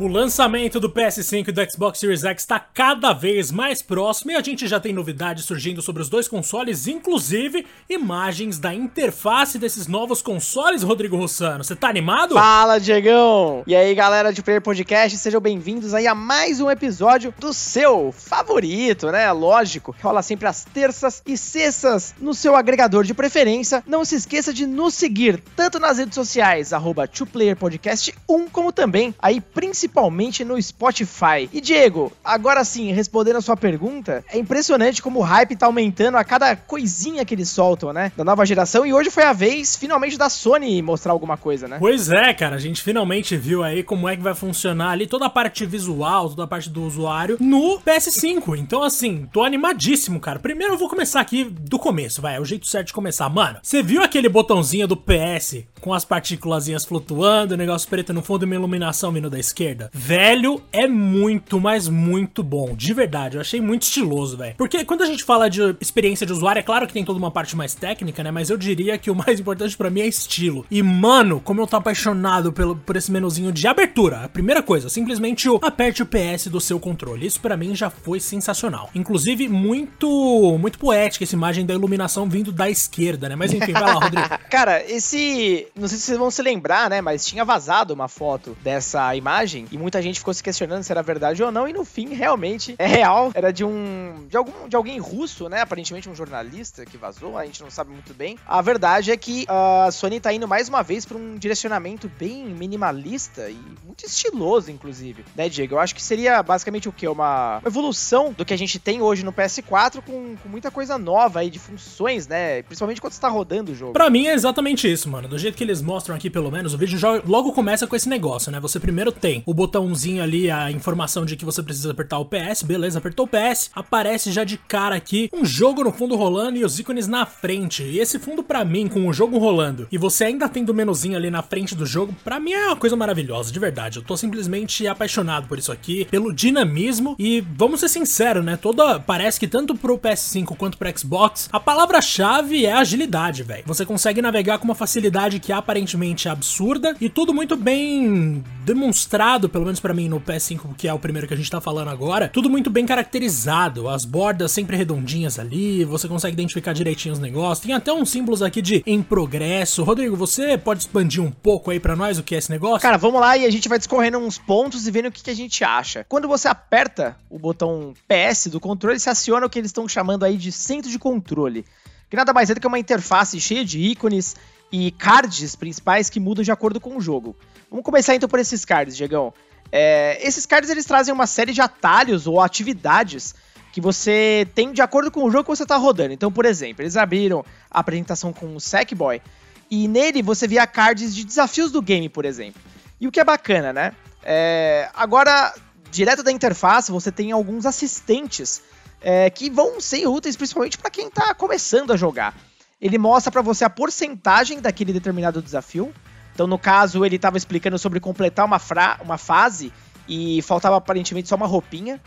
O lançamento do PS5 e do Xbox Series X está cada vez mais próximo e a gente já tem novidades surgindo sobre os dois consoles, inclusive imagens da interface desses novos consoles, Rodrigo Rossano. Você tá animado? Fala, Diegão! E aí, galera de Player Podcast, sejam bem-vindos aí a mais um episódio do seu favorito, né? Lógico, rola sempre às terças e sextas no seu agregador de preferência. Não se esqueça de nos seguir tanto nas redes sociais, arroba 2playerpodcast1, como também aí principalmente principalmente no Spotify. E Diego, agora sim, respondendo a sua pergunta, é impressionante como o hype tá aumentando a cada coisinha que eles soltam, né? Da nova geração. E hoje foi a vez, finalmente, da Sony mostrar alguma coisa, né? Pois é, cara. A gente finalmente viu aí como é que vai funcionar ali toda a parte visual, toda a parte do usuário no PS5. Então, assim, tô animadíssimo, cara. Primeiro eu vou começar aqui do começo, vai. É o jeito certo de começar. Mano, você viu aquele botãozinho do PS com as partículas flutuando, o negócio preto no fundo e uma iluminação vindo da esquerda? Velho, é muito, mas muito bom. De verdade, eu achei muito estiloso, velho. Porque quando a gente fala de experiência de usuário, é claro que tem toda uma parte mais técnica, né? Mas eu diria que o mais importante para mim é estilo. E, mano, como eu tô apaixonado pelo, por esse menuzinho de abertura. A primeira coisa, simplesmente o aperte o PS do seu controle. Isso para mim já foi sensacional. Inclusive, muito, muito poética essa imagem da iluminação vindo da esquerda, né? Mas enfim, vai lá, Rodrigo. Cara, esse. Não sei se vocês vão se lembrar, né? Mas tinha vazado uma foto dessa imagem e muita gente ficou se questionando se era verdade ou não, e no fim, realmente, é real. Era de um. de algum de alguém russo, né? Aparentemente um jornalista que vazou, a gente não sabe muito bem. A verdade é que a Sony tá indo mais uma vez para um direcionamento bem minimalista e muito estiloso, inclusive. Né, Diego? Eu acho que seria basicamente o quê? Uma, uma evolução do que a gente tem hoje no PS4 com, com muita coisa nova aí de funções, né? Principalmente quando você tá rodando o jogo. Pra mim é exatamente isso, mano. Do jeito que eles mostram aqui, pelo menos, o vídeo já logo começa com esse negócio, né? Você primeiro tem o botãozinho ali, a informação de que você precisa apertar o PS, beleza, apertou o PS, aparece já de cara aqui um jogo no fundo rolando e os ícones na frente. E esse fundo para mim, com o jogo rolando, e você ainda tendo o menuzinho ali na frente do jogo, para mim é uma coisa maravilhosa, de verdade. Eu tô simplesmente apaixonado por isso aqui, pelo dinamismo e vamos ser sinceros, né? Toda parece que tanto pro PS5 quanto pro Xbox, a palavra-chave é agilidade, velho. Você consegue navegar com uma facilidade que aparentemente é absurda e tudo muito bem demonstrado pelo menos para mim no PS5, que é o primeiro que a gente tá falando agora, tudo muito bem caracterizado, as bordas sempre redondinhas ali, você consegue identificar direitinho os negócios. Tem até uns símbolos aqui de em progresso. Rodrigo, você pode expandir um pouco aí para nós o que é esse negócio? Cara, vamos lá e a gente vai discorrendo uns pontos e vendo o que, que a gente acha. Quando você aperta o botão PS do controle, se aciona o que eles estão chamando aí de centro de controle. Que nada mais é do que uma interface cheia de ícones e cards principais que mudam de acordo com o jogo. Vamos começar então por esses cards, Diegão. É, esses cards eles trazem uma série de atalhos ou atividades que você tem de acordo com o jogo que você está rodando. Então, por exemplo, eles abriram a apresentação com o Sackboy e nele você via cards de desafios do game, por exemplo. E o que é bacana, né? É, agora, direto da interface, você tem alguns assistentes é, que vão ser úteis principalmente para quem está começando a jogar. Ele mostra para você a porcentagem daquele determinado desafio, então, no caso, ele estava explicando sobre completar uma, uma fase e faltava aparentemente só uma roupinha.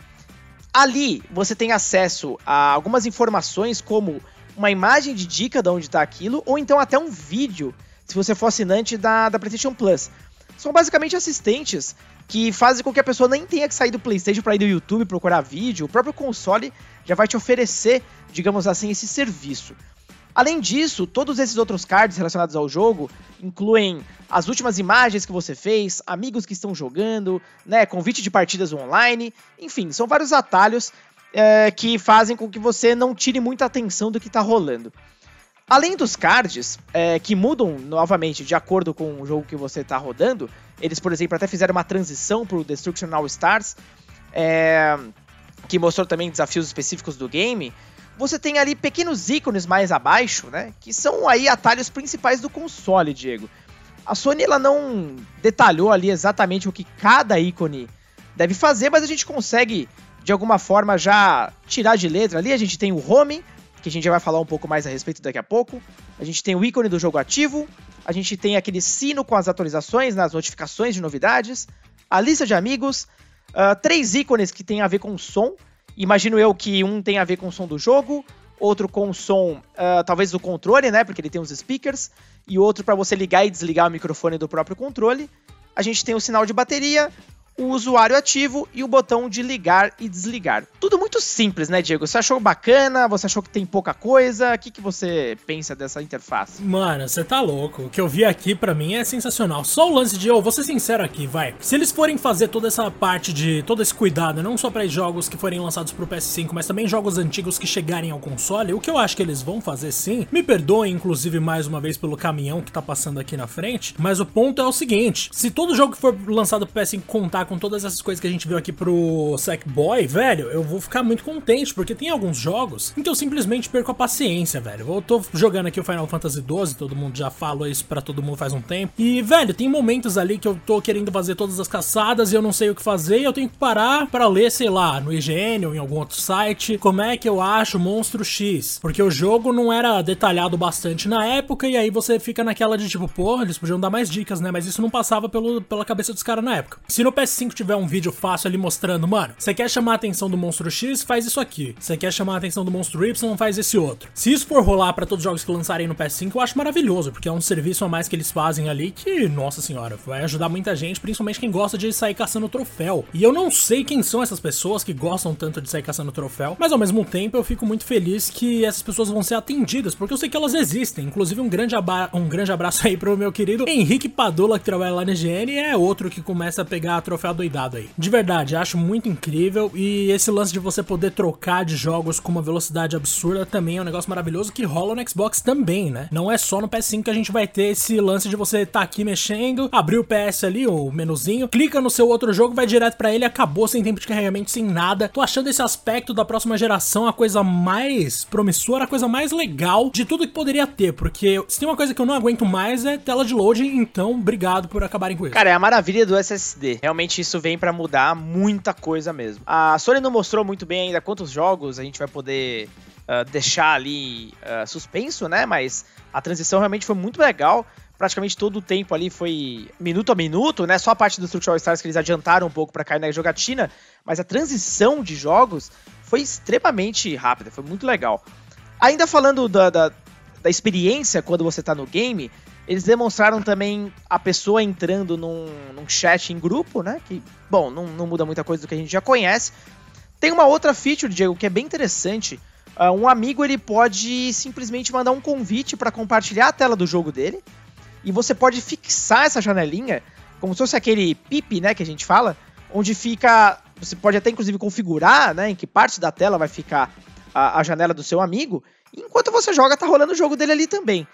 Ali você tem acesso a algumas informações, como uma imagem de dica de onde está aquilo, ou então até um vídeo, se você for assinante da, da PlayStation Plus. São basicamente assistentes que fazem com que a pessoa nem tenha que sair do PlayStation para ir do YouTube procurar vídeo. O próprio console já vai te oferecer, digamos assim, esse serviço. Além disso, todos esses outros cards relacionados ao jogo incluem as últimas imagens que você fez, amigos que estão jogando, né, convite de partidas online, enfim, são vários atalhos é, que fazem com que você não tire muita atenção do que está rolando. Além dos cards, é, que mudam novamente de acordo com o jogo que você está rodando, eles, por exemplo, até fizeram uma transição para o Destruction All Stars, é, que mostrou também desafios específicos do game você tem ali pequenos ícones mais abaixo, né? Que são aí atalhos principais do console, Diego. A Sony ela não detalhou ali exatamente o que cada ícone deve fazer, mas a gente consegue de alguma forma já tirar de letra ali. A gente tem o home, que a gente já vai falar um pouco mais a respeito daqui a pouco. A gente tem o ícone do jogo ativo, a gente tem aquele sino com as atualizações, nas notificações de novidades, a lista de amigos, uh, três ícones que tem a ver com som, Imagino eu que um tem a ver com o som do jogo, outro com o som, uh, talvez do controle, né? Porque ele tem os speakers, e outro para você ligar e desligar o microfone do próprio controle. A gente tem o sinal de bateria, o usuário ativo e o botão de ligar e desligar. Tudo muito simples, né, Diego? Você achou bacana? Você achou que tem pouca coisa? O que, que você pensa dessa interface? Mano, você tá louco. O que eu vi aqui para mim é sensacional. Só o lance de, eu vou ser sincero aqui, vai. Se eles forem fazer toda essa parte de todo esse cuidado, não só para jogos que forem lançados pro PS5, mas também jogos antigos que chegarem ao console, o que eu acho que eles vão fazer sim. Me perdoem, inclusive, mais uma vez pelo caminhão que tá passando aqui na frente, mas o ponto é o seguinte: se todo jogo que for lançado pro PS5 contar com todas essas coisas que a gente viu aqui pro Sackboy, velho, eu vou ficar muito contente, porque tem alguns jogos em que eu simplesmente perco a paciência, velho. Eu tô jogando aqui o Final Fantasy XII, todo mundo já falou isso para todo mundo faz um tempo. E, velho, tem momentos ali que eu tô querendo fazer todas as caçadas e eu não sei o que fazer e eu tenho que parar para ler, sei lá, no IGN ou em algum outro site, como é que eu acho Monstro X. Porque o jogo não era detalhado bastante na época e aí você fica naquela de tipo, pô, eles podiam dar mais dicas, né? Mas isso não passava pelo, pela cabeça dos caras na época. Se no PS5 tiver um vídeo fácil ali mostrando, mano, você quer chamar a atenção do monstro X, faz isso aqui. Você quer chamar a atenção do monstro Y, faz esse outro. Se isso for rolar para todos os jogos que lançarem no PS5, eu acho maravilhoso, porque é um serviço a mais que eles fazem ali que, nossa senhora, vai ajudar muita gente, principalmente quem gosta de sair caçando troféu. E eu não sei quem são essas pessoas que gostam tanto de sair caçando troféu, mas ao mesmo tempo eu fico muito feliz que essas pessoas vão ser atendidas, porque eu sei que elas existem. Inclusive, um grande, um grande abraço aí pro meu querido Henrique Padula, que trabalha lá na IGN, é outro que começa a pegar troféu doidado aí. De verdade, acho muito incrível e esse lance de você poder trocar de jogos com uma velocidade absurda também é um negócio maravilhoso que rola no Xbox também, né? Não é só no PS5 que a gente vai ter esse lance de você tá aqui mexendo, abrir o PS ali, o menuzinho, clica no seu outro jogo, vai direto para ele, acabou sem tempo de carregamento, sem nada. Tô achando esse aspecto da próxima geração a coisa mais promissora, a coisa mais legal de tudo que poderia ter, porque se tem uma coisa que eu não aguento mais é tela de loading, então obrigado por acabarem com isso. Cara, é a maravilha do SSD. Realmente isso vem para mudar muita coisa mesmo. A Sony não mostrou muito bem ainda quantos jogos a gente vai poder uh, deixar ali uh, suspenso, né? Mas a transição realmente foi muito legal. Praticamente todo o tempo ali foi minuto a minuto, né? Só a parte do Structural Stars que eles adiantaram um pouco para cair na jogatina, mas a transição de jogos foi extremamente rápida, foi muito legal. Ainda falando da, da, da experiência quando você tá no game, eles demonstraram também a pessoa entrando num, num chat em grupo, né? Que, bom, não, não, muda muita coisa do que a gente já conhece. Tem uma outra feature, Diego, que é bem interessante. Uh, um amigo ele pode simplesmente mandar um convite para compartilhar a tela do jogo dele. E você pode fixar essa janelinha, como se fosse aquele pip, né, que a gente fala, onde fica. Você pode até inclusive configurar, né, em que parte da tela vai ficar a, a janela do seu amigo. Enquanto você joga, tá rolando o jogo dele ali também.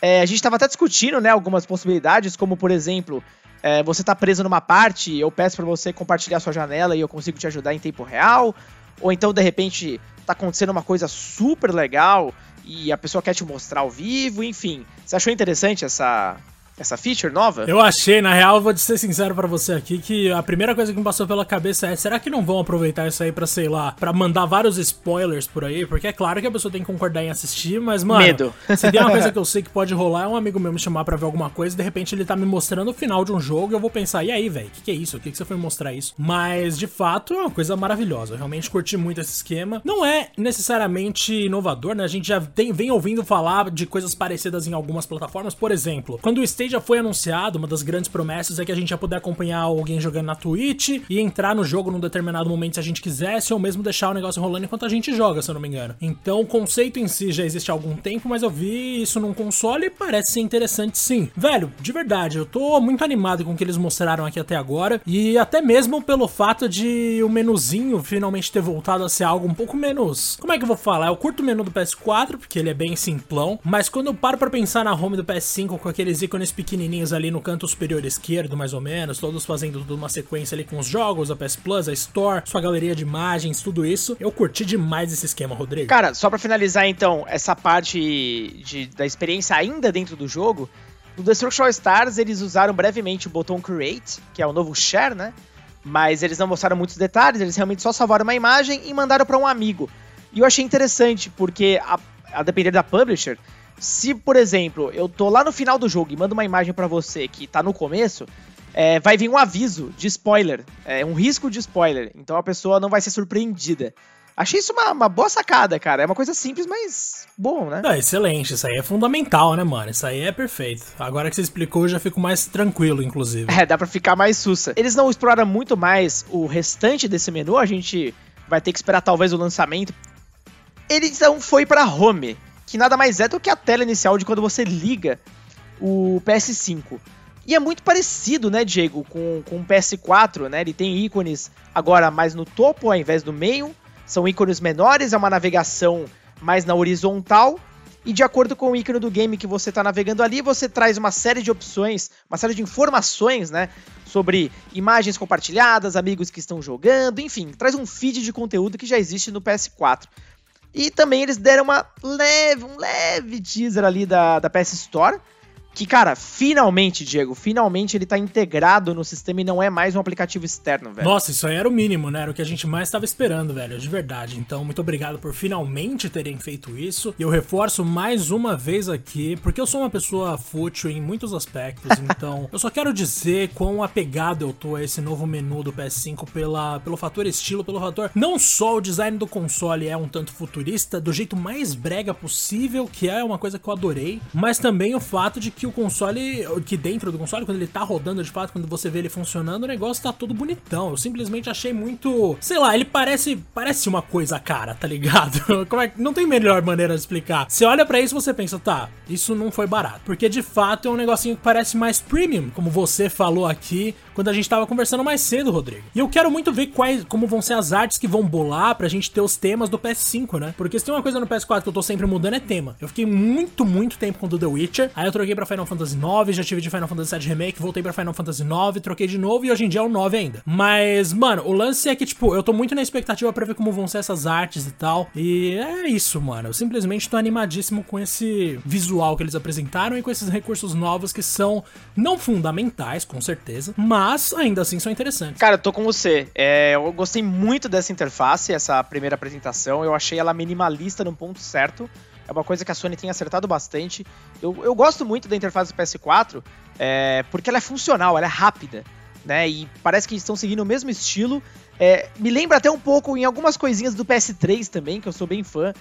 É, a gente estava até discutindo, né, algumas possibilidades, como por exemplo, é, você tá preso numa parte, eu peço para você compartilhar sua janela e eu consigo te ajudar em tempo real, ou então de repente tá acontecendo uma coisa super legal e a pessoa quer te mostrar ao vivo, enfim. Você achou interessante essa essa feature nova? Eu achei, na real, vou ser sincero para você aqui, que a primeira coisa que me passou pela cabeça é, será que não vão aproveitar isso aí pra, sei lá, pra mandar vários spoilers por aí? Porque é claro que a pessoa tem que concordar em assistir, mas, mano, Medo. se tem uma coisa que eu sei que pode rolar, é um amigo meu me chamar pra ver alguma coisa e de repente ele tá me mostrando o final de um jogo e eu vou pensar, e aí, velho, o que, que é isso? O que, que você foi mostrar isso? Mas, de fato, é uma coisa maravilhosa. Eu realmente curti muito esse esquema. Não é necessariamente inovador, né? A gente já tem, vem ouvindo falar de coisas parecidas em algumas plataformas. Por exemplo, quando o Stage já foi anunciado, uma das grandes promessas é que a gente ia poder acompanhar alguém jogando na Twitch e entrar no jogo num determinado momento se a gente quisesse, ou mesmo deixar o negócio rolando enquanto a gente joga, se eu não me engano. Então o conceito em si já existe há algum tempo, mas eu vi isso num console e parece ser interessante sim. Velho, de verdade, eu tô muito animado com o que eles mostraram aqui até agora, e até mesmo pelo fato de o menuzinho finalmente ter voltado a ser algo um pouco menos. Como é que eu vou falar? Eu curto o menu do PS4, porque ele é bem simplão, mas quando eu paro pra pensar na home do PS5 com aqueles ícones pequenininhos ali no canto superior esquerdo, mais ou menos, todos fazendo tudo uma sequência ali com os jogos, a PS Plus, a Store, sua galeria de imagens, tudo isso. Eu curti demais esse esquema, Rodrigo. Cara, só para finalizar então, essa parte de, da experiência ainda dentro do jogo, no Destruction Stars eles usaram brevemente o botão Create, que é o novo Share, né? Mas eles não mostraram muitos detalhes, eles realmente só salvaram uma imagem e mandaram para um amigo. E eu achei interessante, porque a, a depender da publisher, se, por exemplo, eu tô lá no final do jogo e mando uma imagem para você que tá no começo, é, vai vir um aviso de spoiler, é, um risco de spoiler. Então a pessoa não vai ser surpreendida. Achei isso uma, uma boa sacada, cara. É uma coisa simples, mas bom, né? Não, excelente, isso aí é fundamental, né, mano? Isso aí é perfeito. Agora que você explicou, eu já fico mais tranquilo, inclusive. É, dá pra ficar mais sussa. Eles não exploram muito mais o restante desse menu, a gente vai ter que esperar talvez o lançamento. Ele então foi pra home, que nada mais é do que a tela inicial de quando você liga o PS5. E é muito parecido, né, Diego, com, com o PS4, né? Ele tem ícones agora mais no topo ao invés do meio. São ícones menores, é uma navegação mais na horizontal. E de acordo com o ícone do game que você está navegando ali, você traz uma série de opções, uma série de informações, né? Sobre imagens compartilhadas, amigos que estão jogando, enfim, traz um feed de conteúdo que já existe no PS4. E também eles deram uma leve, um leve teaser ali da, da PS Store, que, cara, finalmente, Diego, finalmente ele tá integrado no sistema e não é mais um aplicativo externo, velho. Nossa, isso aí era o mínimo, né? Era o que a gente mais estava esperando, velho, de verdade. Então, muito obrigado por finalmente terem feito isso. E eu reforço mais uma vez aqui, porque eu sou uma pessoa fútil em muitos aspectos, então eu só quero dizer quão apegado eu tô a esse novo menu do PS5 pela, pelo fator estilo, pelo fator não só o design do console é um tanto futurista, do jeito mais brega possível, que é uma coisa que eu adorei, mas também o fato de que o console, que dentro do console, quando ele tá rodando de fato, quando você vê ele funcionando, o negócio tá todo bonitão. Eu simplesmente achei muito. Sei lá, ele parece parece uma coisa cara, tá ligado? Como é, não tem melhor maneira de explicar. Você olha para isso você pensa, tá, isso não foi barato. Porque de fato é um negocinho que parece mais premium, como você falou aqui quando a gente tava conversando mais cedo, Rodrigo. E eu quero muito ver quais, como vão ser as artes que vão bolar pra gente ter os temas do PS5, né? Porque se tem uma coisa no PS4 que eu tô sempre mudando é tema. Eu fiquei muito, muito tempo com o The Witcher, aí eu troquei pra Final Fantasy IX, já tive de Final Fantasy VII Remake, voltei pra Final Fantasy IX, troquei de novo e hoje em dia é o 9 ainda. Mas, mano, o lance é que, tipo, eu tô muito na expectativa pra ver como vão ser essas artes e tal. E é isso, mano. Eu simplesmente tô animadíssimo com esse visual que eles apresentaram e com esses recursos novos que são não fundamentais, com certeza, mas mas ainda assim são interessantes. Cara, eu tô com você. É, eu gostei muito dessa interface, essa primeira apresentação. Eu achei ela minimalista no ponto certo. É uma coisa que a Sony tem acertado bastante. Eu, eu gosto muito da interface do PS4 é, porque ela é funcional, ela é rápida. Né, e parece que estão seguindo o mesmo estilo. É, me lembra até um pouco em algumas coisinhas do PS3 também, que eu sou bem fã.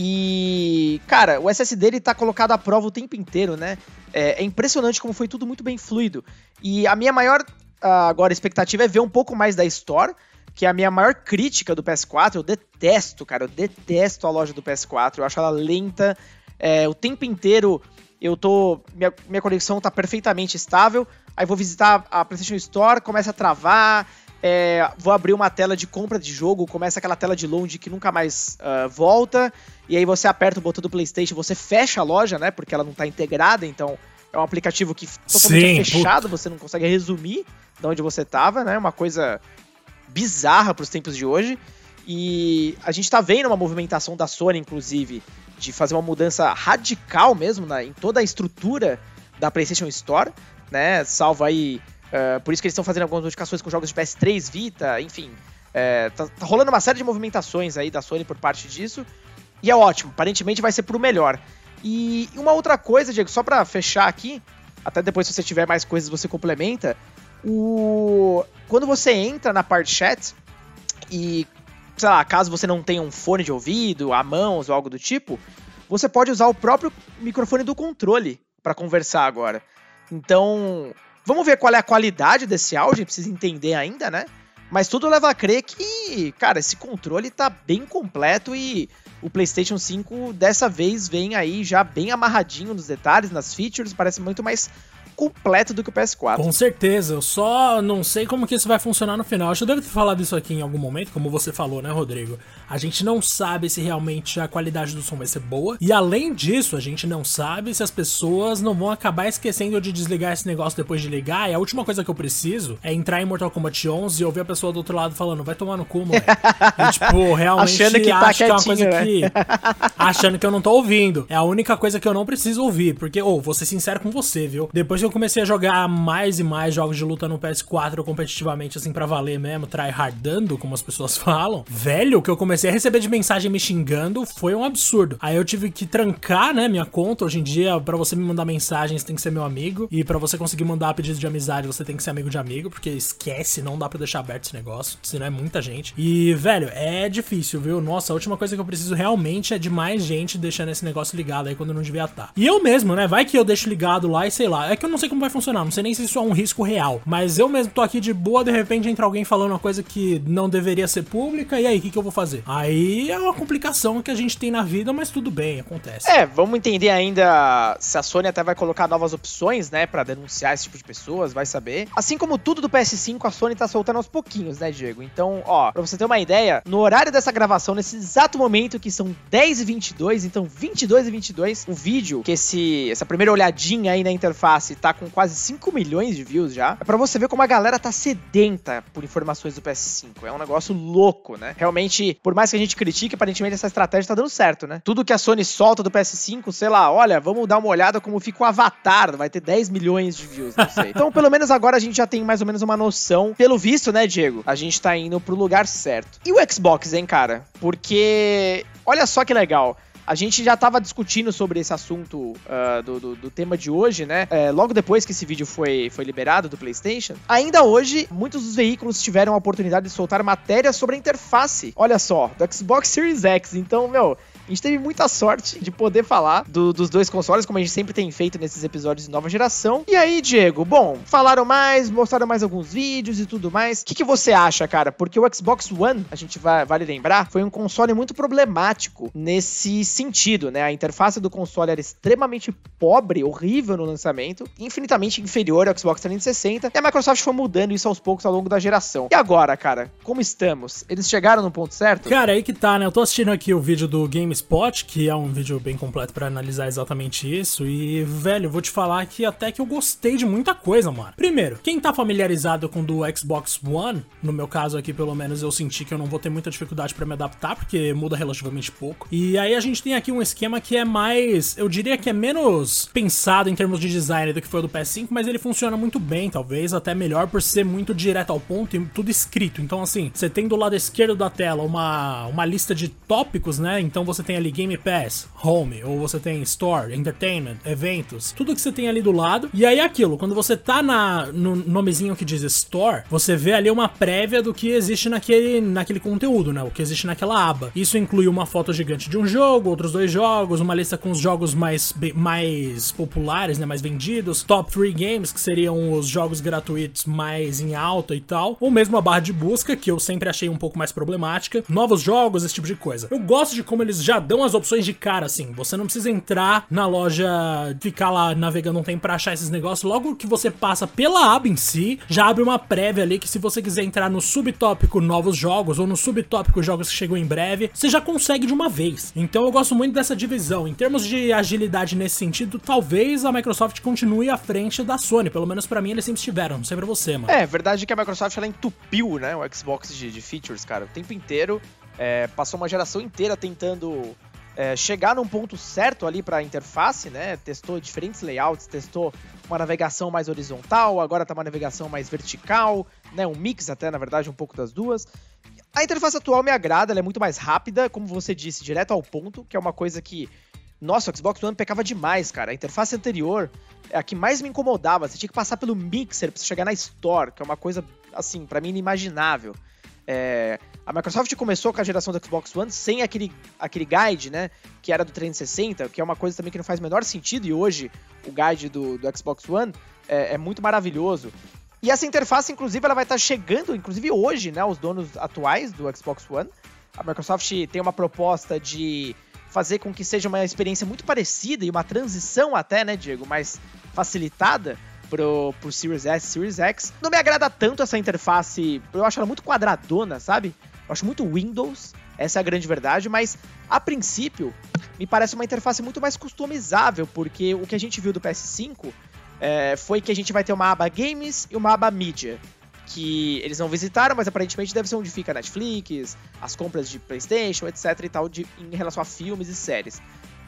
E, cara, o SSD ele tá colocado à prova o tempo inteiro, né? É, é impressionante como foi tudo muito bem fluido. E a minha maior agora expectativa é ver um pouco mais da Store, que é a minha maior crítica do PS4. Eu detesto, cara, eu detesto a loja do PS4. Eu acho ela lenta. É, o tempo inteiro eu tô. Minha, minha conexão tá perfeitamente estável. Aí vou visitar a PlayStation Store, começa a travar. É, vou abrir uma tela de compra de jogo, começa aquela tela de load que nunca mais uh, volta, e aí você aperta o botão do PlayStation, você fecha a loja, né? Porque ela não está integrada, então é um aplicativo que totalmente Sim, fechado, puta. você não consegue resumir de onde você estava, né? Uma coisa bizarra para os tempos de hoje. E a gente está vendo uma movimentação da Sony, inclusive, de fazer uma mudança radical mesmo na, em toda a estrutura da PlayStation Store, né? Salvo aí Uh, por isso que eles estão fazendo algumas modificações com jogos de PS3, Vita, enfim. É, tá, tá, rolando uma série de movimentações aí da Sony por parte disso. E é ótimo, aparentemente vai ser pro melhor. E uma outra coisa, Diego, só pra fechar aqui, até depois se você tiver mais coisas você complementa. O... Quando você entra na parte chat e, sei lá, caso você não tenha um fone de ouvido, a mãos ou algo do tipo, você pode usar o próprio microfone do controle para conversar agora. Então, Vamos ver qual é a qualidade desse áudio, precisa entender ainda, né? Mas tudo leva a crer que, cara, esse controle tá bem completo e o PlayStation 5 dessa vez vem aí já bem amarradinho nos detalhes, nas features, parece muito mais completo do que o PS4. Com certeza, eu só não sei como que isso vai funcionar no final. Acho que eu devo ter falado isso aqui em algum momento, como você falou, né, Rodrigo? A gente não sabe se realmente a qualidade do som vai ser boa. E além disso, a gente não sabe se as pessoas não vão acabar esquecendo de desligar esse negócio depois de ligar. E a última coisa que eu preciso é entrar em Mortal Kombat 11 e ouvir a pessoa do outro lado falando, vai tomar no cu, mano. e, tipo, realmente achando que, tá acho que é uma coisa né? que... achando que eu não tô ouvindo. É a única coisa que eu não preciso ouvir. Porque, ou, oh, vou ser sincero com você, viu? Depois que eu comecei a jogar mais e mais jogos de luta no PS4 competitivamente, assim, para valer mesmo, tryhardando, como as pessoas falam, velho, o que eu comecei a receber de mensagem me xingando foi um absurdo. Aí eu tive que trancar, né, minha conta. Hoje em dia, para você me mandar mensagem, você tem que ser meu amigo. E para você conseguir mandar pedido de amizade, você tem que ser amigo de amigo, porque esquece, não dá para deixar aberto esse negócio, senão é muita gente. E, velho, é difícil, viu? Nossa, a última coisa que eu preciso realmente é de mais gente deixando esse negócio ligado aí quando não devia estar. Tá. E eu mesmo, né? Vai que eu deixo ligado lá e sei lá. É que eu não sei como vai funcionar, não sei nem se isso é um risco real. Mas eu mesmo tô aqui de boa, de repente entra alguém falando uma coisa que não deveria ser pública, e aí, o que, que eu vou fazer? Aí é uma complicação que a gente tem na vida, mas tudo bem, acontece. É, vamos entender ainda se a Sony até vai colocar novas opções, né, para denunciar esse tipo de pessoas, vai saber. Assim como tudo do PS5, a Sony tá soltando aos pouquinhos, né, Diego? Então, ó, pra você ter uma ideia, no horário dessa gravação, nesse exato momento que são 10 e 22, então 22 e 22, o vídeo, que esse, essa primeira olhadinha aí na interface tá com quase 5 milhões de views já, é pra você ver como a galera tá sedenta por informações do PS5. É um negócio louco, né? Realmente, por mais que a gente critique, aparentemente essa estratégia tá dando certo, né? Tudo que a Sony solta do PS5, sei lá, olha, vamos dar uma olhada como fica o Avatar, vai ter 10 milhões de views, não sei. então, pelo menos agora a gente já tem mais ou menos uma noção. Pelo visto, né, Diego? A gente tá indo pro lugar certo. E o Xbox, hein, cara? Porque olha só que legal. A gente já estava discutindo sobre esse assunto uh, do, do, do, tema de hoje, né? É, logo depois que esse vídeo foi, foi liberado do PlayStation. Ainda hoje, muitos dos veículos tiveram a oportunidade de soltar matérias sobre a interface. Olha só, do Xbox Series X. Então, meu, a gente teve muita sorte de poder falar do, dos dois consoles, como a gente sempre tem feito nesses episódios de nova geração. E aí, Diego, bom, falaram mais, mostraram mais alguns vídeos e tudo mais. O que, que você acha, cara? Porque o Xbox One, a gente vai, vale lembrar, foi um console muito problemático nesse sentido, né? A interface do console era extremamente pobre, horrível no lançamento, infinitamente inferior ao Xbox 360, e a Microsoft foi mudando isso aos poucos ao longo da geração. E agora, cara, como estamos? Eles chegaram no ponto certo? Cara, aí que tá, né? Eu tô assistindo aqui o vídeo do Games Spot, que é um vídeo bem completo para analisar exatamente isso. E, velho, vou te falar que até que eu gostei de muita coisa, mano. Primeiro, quem tá familiarizado com do Xbox One, no meu caso aqui, pelo menos, eu senti que eu não vou ter muita dificuldade para me adaptar, porque muda relativamente pouco. E aí a gente tem aqui um esquema que é mais, eu diria que é menos pensado em termos de design do que foi o do PS5, mas ele funciona muito bem, talvez até melhor por ser muito direto ao ponto e tudo escrito. Então, assim, você tem do lado esquerdo da tela uma, uma lista de tópicos, né? Então você tem ali Game Pass, Home, ou você tem Store, Entertainment, Eventos, tudo que você tem ali do lado. E aí aquilo, quando você tá na, no nomezinho que diz Store, você vê ali uma prévia do que existe naquele, naquele conteúdo, né? O que existe naquela aba. Isso inclui uma foto gigante de um jogo, outros dois jogos, uma lista com os jogos mais, mais populares, né? Mais vendidos, top 3 games, que seriam os jogos gratuitos mais em alta e tal, ou mesmo a barra de busca, que eu sempre achei um pouco mais problemática, novos jogos, esse tipo de coisa. Eu gosto de como eles já dão as opções de cara, assim. Você não precisa entrar na loja, ficar lá navegando um tempo pra achar esses negócios. Logo que você passa pela aba em si, já abre uma prévia ali que se você quiser entrar no subtópico novos jogos ou no subtópico jogos que chegam em breve, você já consegue de uma vez. Então eu gosto muito dessa divisão. Em termos de agilidade nesse sentido, talvez a Microsoft continue à frente da Sony. Pelo menos para mim eles sempre estiveram. Não sei pra você, mano. É, verdade que a Microsoft ela entupiu, né, o Xbox de, de features, cara, o tempo inteiro. É, passou uma geração inteira tentando é, chegar num ponto certo ali para a interface, né? Testou diferentes layouts, testou uma navegação mais horizontal, agora tá uma navegação mais vertical, né? Um mix até, na verdade, um pouco das duas. A interface atual me agrada, ela é muito mais rápida, como você disse, direto ao ponto, que é uma coisa que nossa, o Xbox One pecava demais, cara. A interface anterior é a que mais me incomodava. Você tinha que passar pelo mixer pra chegar na Store, que é uma coisa, assim, para mim inimaginável. É, a Microsoft começou com a geração do Xbox One sem aquele, aquele guide, né? Que era do 360, que é uma coisa também que não faz o menor sentido, e hoje o guide do, do Xbox One é, é, muito maravilhoso. E essa interface, inclusive, ela vai estar chegando, inclusive hoje, né? Os donos atuais do Xbox One. A Microsoft tem uma proposta de fazer com que seja uma experiência muito parecida e uma transição até, né, Diego, mais facilitada pro, pro Series S, Series X. Não me agrada tanto essa interface, eu acho ela muito quadradona, sabe? Eu acho muito Windows, essa é a grande verdade, mas a princípio me parece uma interface muito mais customizável, porque o que a gente viu do PS5 é, foi que a gente vai ter uma aba Games e uma aba Mídia. Que eles não visitaram, mas aparentemente deve ser onde fica a Netflix, as compras de PlayStation, etc e tal, de, em relação a filmes e séries.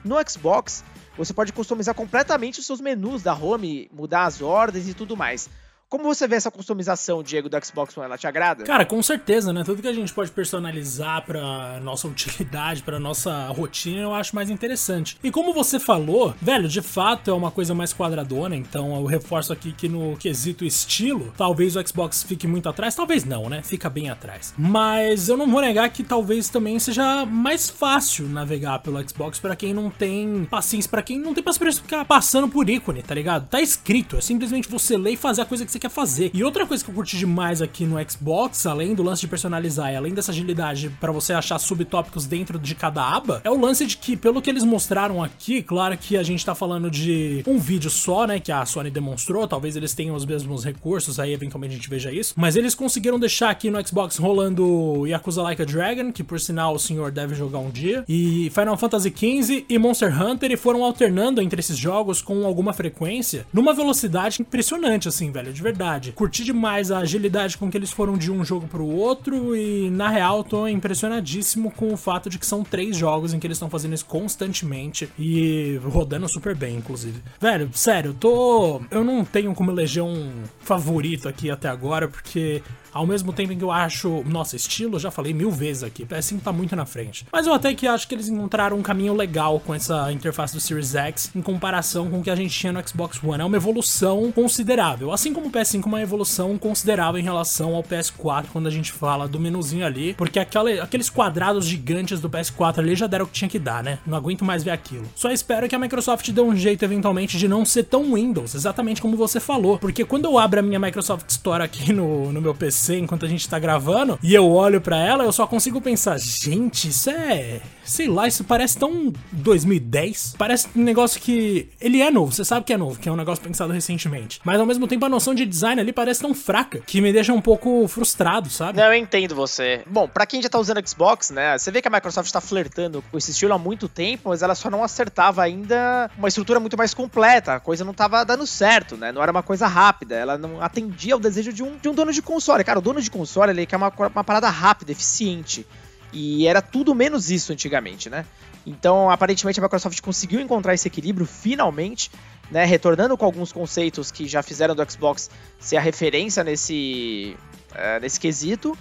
No Xbox, você pode customizar completamente os seus menus da home, mudar as ordens e tudo mais. Como você vê essa customização, Diego, do Xbox One? Ela te agrada? Cara, com certeza, né? Tudo que a gente pode personalizar pra nossa utilidade, pra nossa rotina, eu acho mais interessante. E como você falou, velho, de fato é uma coisa mais quadradona, então eu reforço aqui que no quesito estilo, talvez o Xbox fique muito atrás, talvez não, né? Fica bem atrás. Mas eu não vou negar que talvez também seja mais fácil navegar pelo Xbox para quem não tem paciência, para quem não tem paciência ficar passando por ícone, tá ligado? Tá escrito, é simplesmente você ler e fazer a coisa que você quer fazer. E outra coisa que eu curti demais aqui no Xbox, além do lance de personalizar e além dessa agilidade para você achar subtópicos dentro de cada aba, é o lance de que, pelo que eles mostraram aqui, claro que a gente tá falando de um vídeo só, né, que a Sony demonstrou, talvez eles tenham os mesmos recursos, aí eventualmente a gente veja isso, mas eles conseguiram deixar aqui no Xbox rolando Yakuza Like a Dragon, que por sinal o senhor deve jogar um dia, e Final Fantasy XV e Monster Hunter, e foram alternando entre esses jogos com alguma frequência, numa velocidade impressionante, assim, velho, de verdade verdade. Curti demais a agilidade com que eles foram de um jogo pro outro e, na real, tô impressionadíssimo com o fato de que são três jogos em que eles estão fazendo isso constantemente e rodando super bem, inclusive. Velho, sério, tô. Eu não tenho como eleger um favorito aqui até agora, porque ao mesmo tempo em que eu acho, nossa, estilo, já falei mil vezes aqui, PS5 tá muito na frente. Mas eu até que acho que eles encontraram um caminho legal com essa interface do Series X em comparação com o que a gente tinha no Xbox One. É uma evolução considerável. Assim como o PS5 é uma evolução considerável em relação ao PS4 quando a gente fala do menuzinho ali, porque aquela, aqueles quadrados gigantes do PS4 ali já deram o que tinha que dar, né? Não aguento mais ver aquilo. Só espero que a Microsoft dê um jeito eventualmente de não ser tão Windows, exatamente como você falou, porque quando eu abro a minha Microsoft Store aqui no, no meu PC enquanto a gente tá gravando e eu olho para ela, eu só consigo pensar, gente, isso é sei lá, isso parece tão 2010. Parece um negócio que. Ele é novo, você sabe que é novo, que é um negócio pensado recentemente. Mas ao mesmo tempo a noção de design ali parece tão fraca que me deixa um pouco frustrado, sabe? Não, eu entendo você. Bom, para quem já tá usando Xbox, né? Você vê que a Microsoft tá flertando com esse estilo há muito tempo, mas ela só não acertava ainda uma estrutura muito mais completa. A coisa não tava dando certo, né? Não era uma coisa rápida. Ela não atendia ao desejo de um, de um dono de console. Cara, o dono de console ele quer uma, uma parada rápida, eficiente. E era tudo menos isso antigamente, né? Então, aparentemente, a Microsoft conseguiu encontrar esse equilíbrio finalmente, né? Retornando com alguns conceitos que já fizeram do Xbox ser a referência nesse, uh, nesse quesito.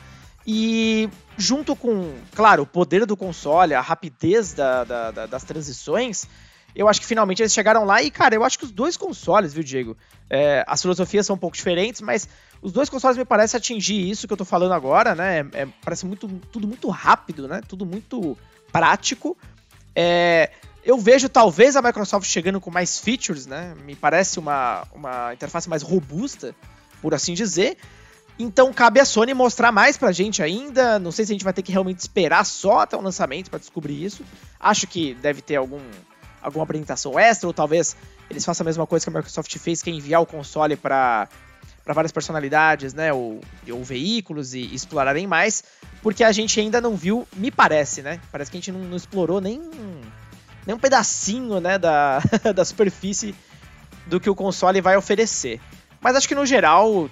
E junto com, claro, o poder do console, a rapidez da, da, da, das transições, eu acho que finalmente eles chegaram lá. E, cara, eu acho que os dois consoles, viu, Diego? É, as filosofias são um pouco diferentes, mas os dois consoles me parecem atingir isso que eu tô falando agora, né? É, parece muito, tudo muito rápido, né? Tudo muito prático. É, eu vejo talvez a Microsoft chegando com mais features, né? Me parece uma, uma interface mais robusta, por assim dizer. Então cabe a Sony mostrar mais pra gente ainda. Não sei se a gente vai ter que realmente esperar só até o lançamento para descobrir isso. Acho que deve ter algum, alguma apresentação extra, ou talvez eles façam a mesma coisa que a Microsoft fez, que é enviar o console para para várias personalidades, né, ou, ou veículos e, explorarem mais, porque a gente ainda não viu, me parece, né, parece que a gente não, não explorou nem, nem um pedacinho, né, da, da superfície do que o console vai oferecer. Mas acho que no geral,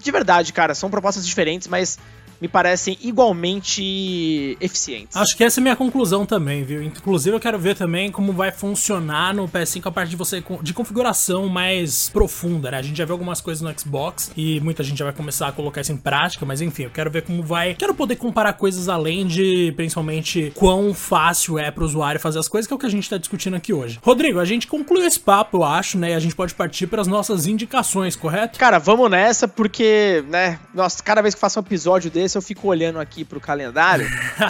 de verdade, cara, são propostas diferentes, mas me parecem igualmente eficientes. Acho que essa é a minha conclusão também, viu? Inclusive eu quero ver também como vai funcionar no PS5 a parte de você de configuração mais profunda, né? A gente já viu algumas coisas no Xbox e muita gente já vai começar a colocar isso em prática, mas enfim, eu quero ver como vai. Quero poder comparar coisas além de principalmente quão fácil é pro usuário fazer as coisas, que é o que a gente tá discutindo aqui hoje. Rodrigo, a gente concluiu esse papo, eu acho, né? E a gente pode partir para as nossas indicações, correto? Cara, vamos nessa porque, né, nossa, cada vez que faço um episódio desse eu fico olhando aqui pro calendário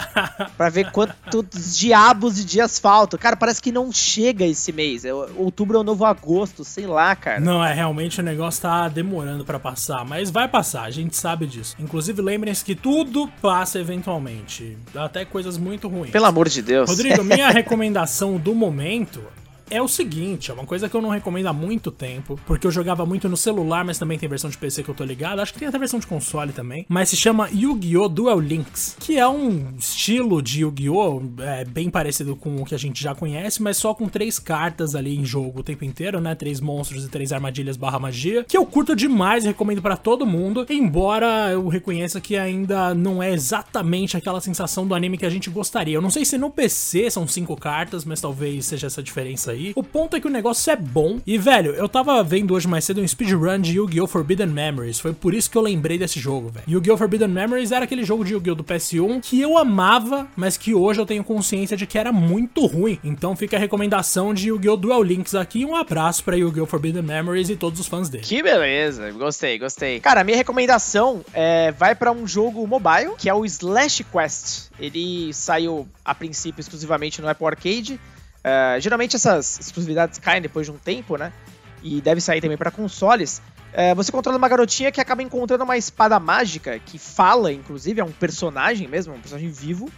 para ver quantos diabos de dias faltam. Cara, parece que não chega esse mês. É, outubro é o novo agosto, sei lá, cara. Não, é realmente o negócio tá demorando para passar, mas vai passar, a gente sabe disso. Inclusive, lembrem-se que tudo passa eventualmente, até coisas muito ruins. Pelo amor de Deus. Rodrigo, minha recomendação do momento é o seguinte, é uma coisa que eu não recomendo há muito tempo, porque eu jogava muito no celular, mas também tem versão de PC que eu tô ligado, acho que tem até versão de console também, mas se chama Yu-Gi-Oh! Duel Links, que é um estilo de Yu-Gi-Oh! É, bem parecido com o que a gente já conhece, mas só com três cartas ali em jogo o tempo inteiro, né? Três monstros e três armadilhas barra magia, que eu curto demais e recomendo para todo mundo, embora eu reconheça que ainda não é exatamente aquela sensação do anime que a gente gostaria. Eu não sei se no PC são cinco cartas, mas talvez seja essa diferença aí. O ponto é que o negócio é bom. E, velho, eu tava vendo hoje mais cedo um speedrun de Yu-Gi-Oh! Forbidden Memories. Foi por isso que eu lembrei desse jogo, velho. Yu-Gi-Oh! Forbidden Memories era aquele jogo de Yu-Gi-Oh! do PS1 que eu amava, mas que hoje eu tenho consciência de que era muito ruim. Então fica a recomendação de Yu-Gi-Oh! Duel Links aqui. Um abraço pra Yu-Gi-Oh! Forbidden Memories e todos os fãs dele. Que beleza, gostei, gostei. Cara, minha recomendação é, vai para um jogo mobile, que é o Slash Quest. Ele saiu a princípio exclusivamente no Apple Arcade. Uh, geralmente essas exclusividades caem depois de um tempo, né? E deve sair também para consoles. Uh, você controla uma garotinha que acaba encontrando uma espada mágica que fala, inclusive, é um personagem mesmo, um personagem vivo.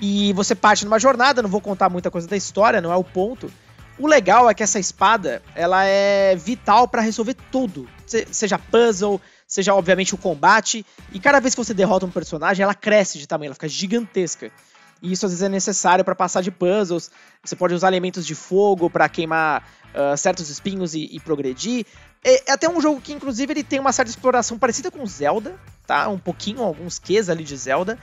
E você parte numa jornada, não vou contar muita coisa da história, não é o ponto. O legal é que essa espada, ela é vital para resolver tudo, Se, seja puzzle, seja obviamente o combate. E cada vez que você derrota um personagem, ela cresce de tamanho, ela fica gigantesca. E isso às vezes é necessário para passar de puzzles. Você pode usar elementos de fogo para queimar uh, certos espinhos e, e progredir. É, é, até um jogo que, inclusive, ele tem uma certa exploração parecida com Zelda, tá? Um pouquinho, alguns Qs ali de Zelda.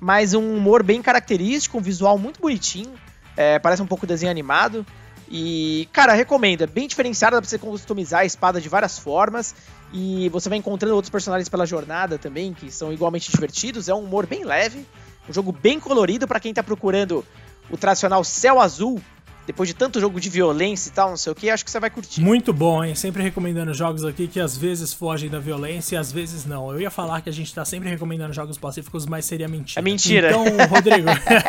Mas um humor bem característico, um visual muito bonitinho. É, parece um pouco desenho animado. E, cara, recomendo. É bem diferenciado, dá pra você customizar a espada de várias formas. E você vai encontrando outros personagens pela jornada também, que são igualmente divertidos. É um humor bem leve. Um jogo bem colorido para quem tá procurando o tradicional céu azul depois de tanto jogo de violência e tal, não sei o que, acho que você vai curtir. Muito bom, hein? Sempre recomendando jogos aqui que às vezes fogem da violência e às vezes não. Eu ia falar que a gente tá sempre recomendando jogos pacíficos, mas seria mentira. É mentira. Então, Rodrigo,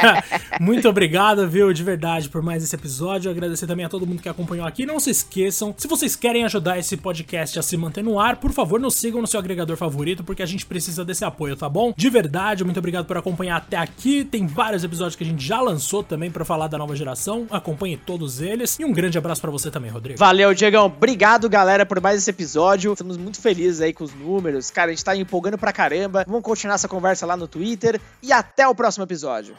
muito obrigado, viu, de verdade, por mais esse episódio. Agradecer também a todo mundo que acompanhou aqui. Não se esqueçam, se vocês querem ajudar esse podcast a se manter no ar, por favor, nos sigam no seu agregador favorito, porque a gente precisa desse apoio, tá bom? De verdade, muito obrigado por acompanhar até aqui. Tem vários episódios que a gente já lançou também para falar da nova geração. Acompanhe acompanhe todos eles. E um grande abraço para você também, Rodrigo. Valeu, Diegão. Obrigado, galera, por mais esse episódio. Estamos muito felizes aí com os números. Cara, a gente tá empolgando pra caramba. Vamos continuar essa conversa lá no Twitter. E até o próximo episódio.